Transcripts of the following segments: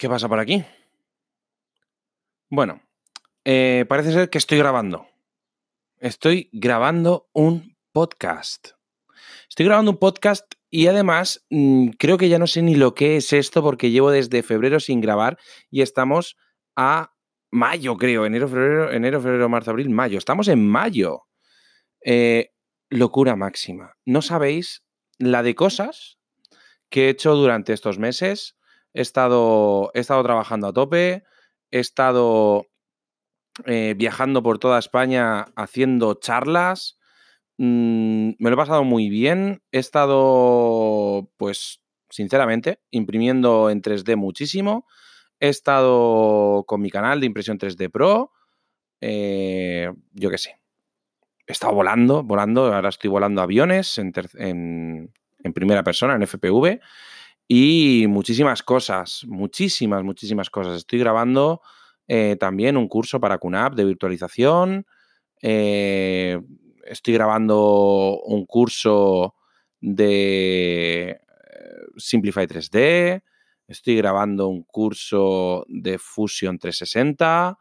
¿Qué pasa por aquí? Bueno, eh, parece ser que estoy grabando. Estoy grabando un podcast. Estoy grabando un podcast y además mm, creo que ya no sé ni lo que es esto porque llevo desde febrero sin grabar y estamos a mayo, creo. Enero, febrero, enero, febrero, marzo, abril, mayo. Estamos en mayo. Eh, locura máxima. No sabéis la de cosas que he hecho durante estos meses he estado, he estado trabajando a tope, he estado eh, viajando por toda España haciendo charlas, mm, me lo he pasado muy bien, he estado, pues, sinceramente, imprimiendo en 3D muchísimo, he estado con mi canal de impresión 3D Pro, eh, yo qué sé, he estado volando, volando, ahora estoy volando aviones en, en primera persona, en FPV y muchísimas cosas, muchísimas, muchísimas cosas. Estoy grabando eh, también un curso para QNAP de virtualización. Eh, estoy grabando un curso de eh, Simplify 3D. Estoy grabando un curso de Fusion 360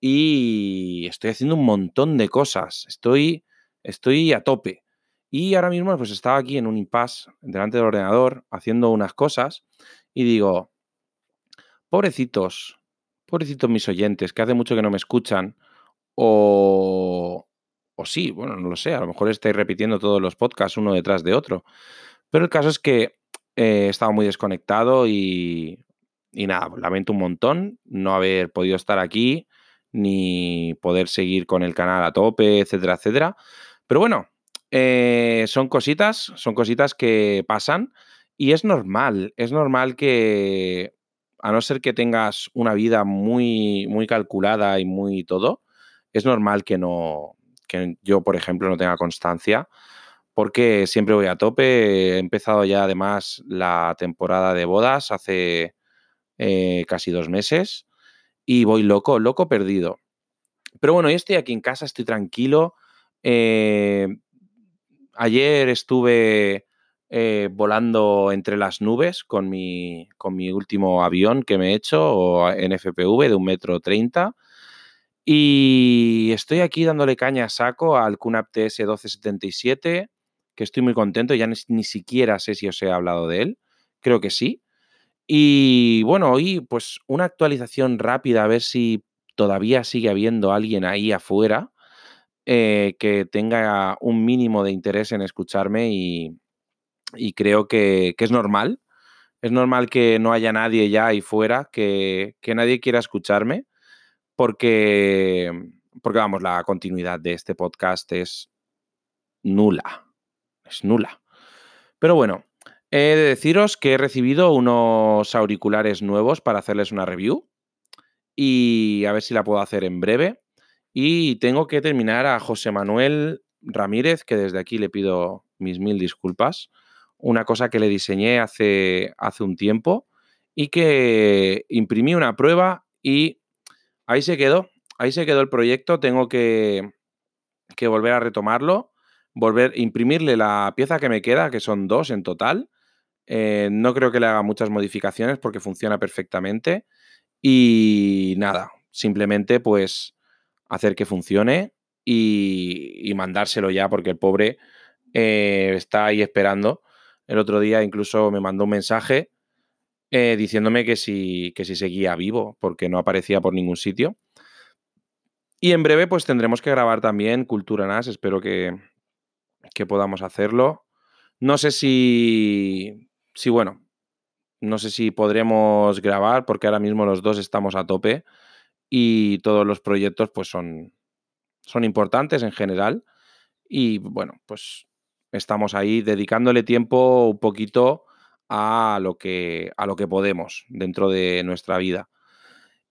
y estoy haciendo un montón de cosas. Estoy, estoy a tope. Y ahora mismo pues estaba aquí en un impasse delante del ordenador haciendo unas cosas y digo, pobrecitos, pobrecitos mis oyentes, que hace mucho que no me escuchan, o, o sí, bueno, no lo sé, a lo mejor estáis repitiendo todos los podcasts uno detrás de otro. Pero el caso es que he estado muy desconectado y, y nada, pues lamento un montón no haber podido estar aquí ni poder seguir con el canal a tope, etcétera, etcétera. Pero bueno, eh, son cositas, son cositas que pasan y es normal, es normal que, a no ser que tengas una vida muy, muy calculada y muy todo, es normal que no, que yo, por ejemplo, no tenga constancia, porque siempre voy a tope. He empezado ya además la temporada de bodas hace eh, casi dos meses y voy loco, loco perdido. Pero bueno, yo estoy aquí en casa, estoy tranquilo. Eh, ayer estuve eh, volando entre las nubes con mi, con mi último avión que me he hecho en FPV de un metro treinta. Y estoy aquí dándole caña a saco al QNAP TS 1277, que estoy muy contento, ya ni, siquiera sé si os he hablado de él, creo que sí. Y bueno, hoy pues una actualización rápida a ver si todavía sigue habiendo alguien ahí afuera eh, que tenga un mínimo de interés en escucharme y, creo que, es normal. Es normal que no haya nadie ya ahí fuera, que, nadie quiera escucharme, porque, porque, vamos, la continuidad de este podcast es nula. Es nula. Pero bueno, he de deciros que he recibido unos auriculares nuevos para hacerles una review y a ver si la puedo hacer en breve. Y tengo que terminar a José Manuel Ramírez, que desde aquí le pido mis mil disculpas. Una cosa que le diseñé hace, hace un tiempo y que imprimí una prueba y ahí se quedó. Ahí se quedó el proyecto. Tengo que, que volver a retomarlo, volver a imprimirle la pieza que me queda, que son dos en total. Eh, no creo que le haga muchas modificaciones porque funciona perfectamente. Y nada, simplemente pues hacer que funcione y, mandárselo ya, porque el pobre eh, está ahí esperando. El otro día incluso me mandó un mensaje eh, diciéndome que si, que si seguía vivo, porque no aparecía por ningún sitio. Y en breve, pues tendremos que grabar también Cultura NAS. Espero que, que podamos hacerlo. No sé si, si, bueno, no sé si podremos grabar, porque ahora mismo los dos estamos a tope y todos los proyectos pues son, son importantes en general y bueno, pues estamos ahí dedicándole tiempo un poquito a lo que, a lo que podemos dentro de nuestra vida.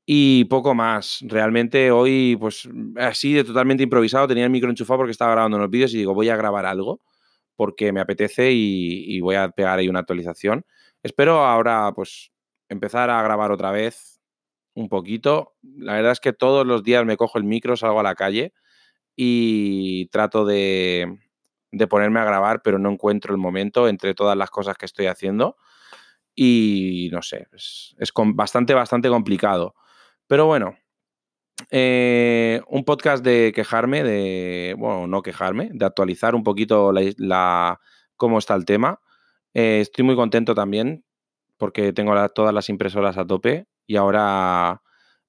Y poco más. Realmente hoy, pues así de totalmente improvisado, tenía el micro enchufado porque estaba grabando unos vídeos y digo, voy a grabar algo porque me apetece y, y voy a pegar ahí una actualización. Espero ahora, pues, empezar a grabar otra vez un poquito. La verdad es que todos los días me cojo el micro, salgo a la calle y trato de, ponerme a grabar, pero no encuentro el momento entre todas las cosas que estoy haciendo. y no sé, es, bastante, bastante complicado. Pero bueno, eh, un podcast de quejarme, de, bueno, no quejarme, de actualizar un poquito la, cómo está el tema. Eh, estoy muy contento también porque tengo todas las impresoras a tope y ahora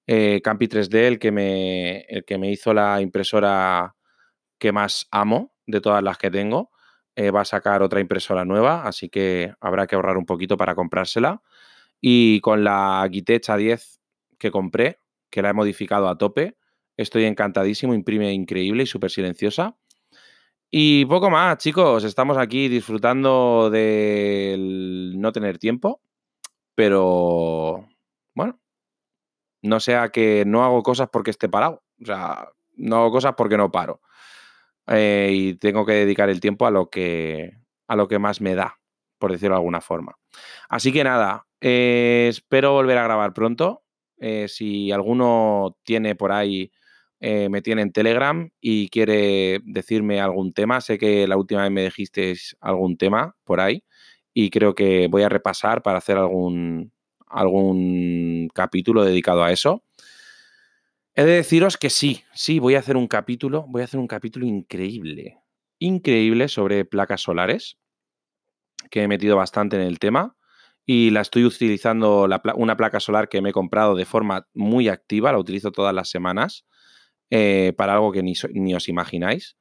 eh, Campi 3D, el que, me, el que me hizo la impresora que más amo de todas las que tengo, eh, va a sacar otra impresora nueva, así que habrá que ahorrar un poquito para comprársela. Y con la Gitech A10 que compré, que la he modificado a tope, estoy encantadísimo, imprime increíble y súper silenciosa. Y poco más, chicos, estamos aquí disfrutando del no tener tiempo, pero bueno, no sea que no hago cosas porque esté parado, o sea, no hago cosas porque no paro. Eh, y tengo que dedicar el tiempo a lo que, a lo que más me da, por decirlo de alguna forma. Así que nada, eh, espero volver a grabar pronto. Eh, si alguno tiene por ahí, me tiene en Telegram y quiere decirme algún tema, sé que la última vez me dijisteis algún tema por ahí y creo que voy a repasar para hacer algún, algún capítulo dedicado a eso. He de deciros que sí, sí, voy a hacer un capítulo, voy a hacer un capítulo increíble, increíble sobre placas solares, que he metido bastante en el tema y la estoy utilizando, una placa solar que me he comprado de forma muy activa, la utilizo todas las semanas eh, para algo que ni, os imagináis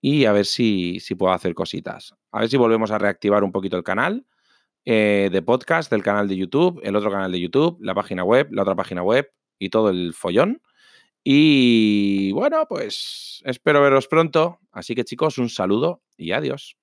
y a ver si, si, puedo hacer cositas. A ver si volvemos a reactivar un poquito el canal eh, de podcast, del canal de YouTube, el otro canal de YouTube, la página web, la otra página web y todo el follón. Y bueno, pues espero veros pronto. Así que chicos, un saludo y adiós.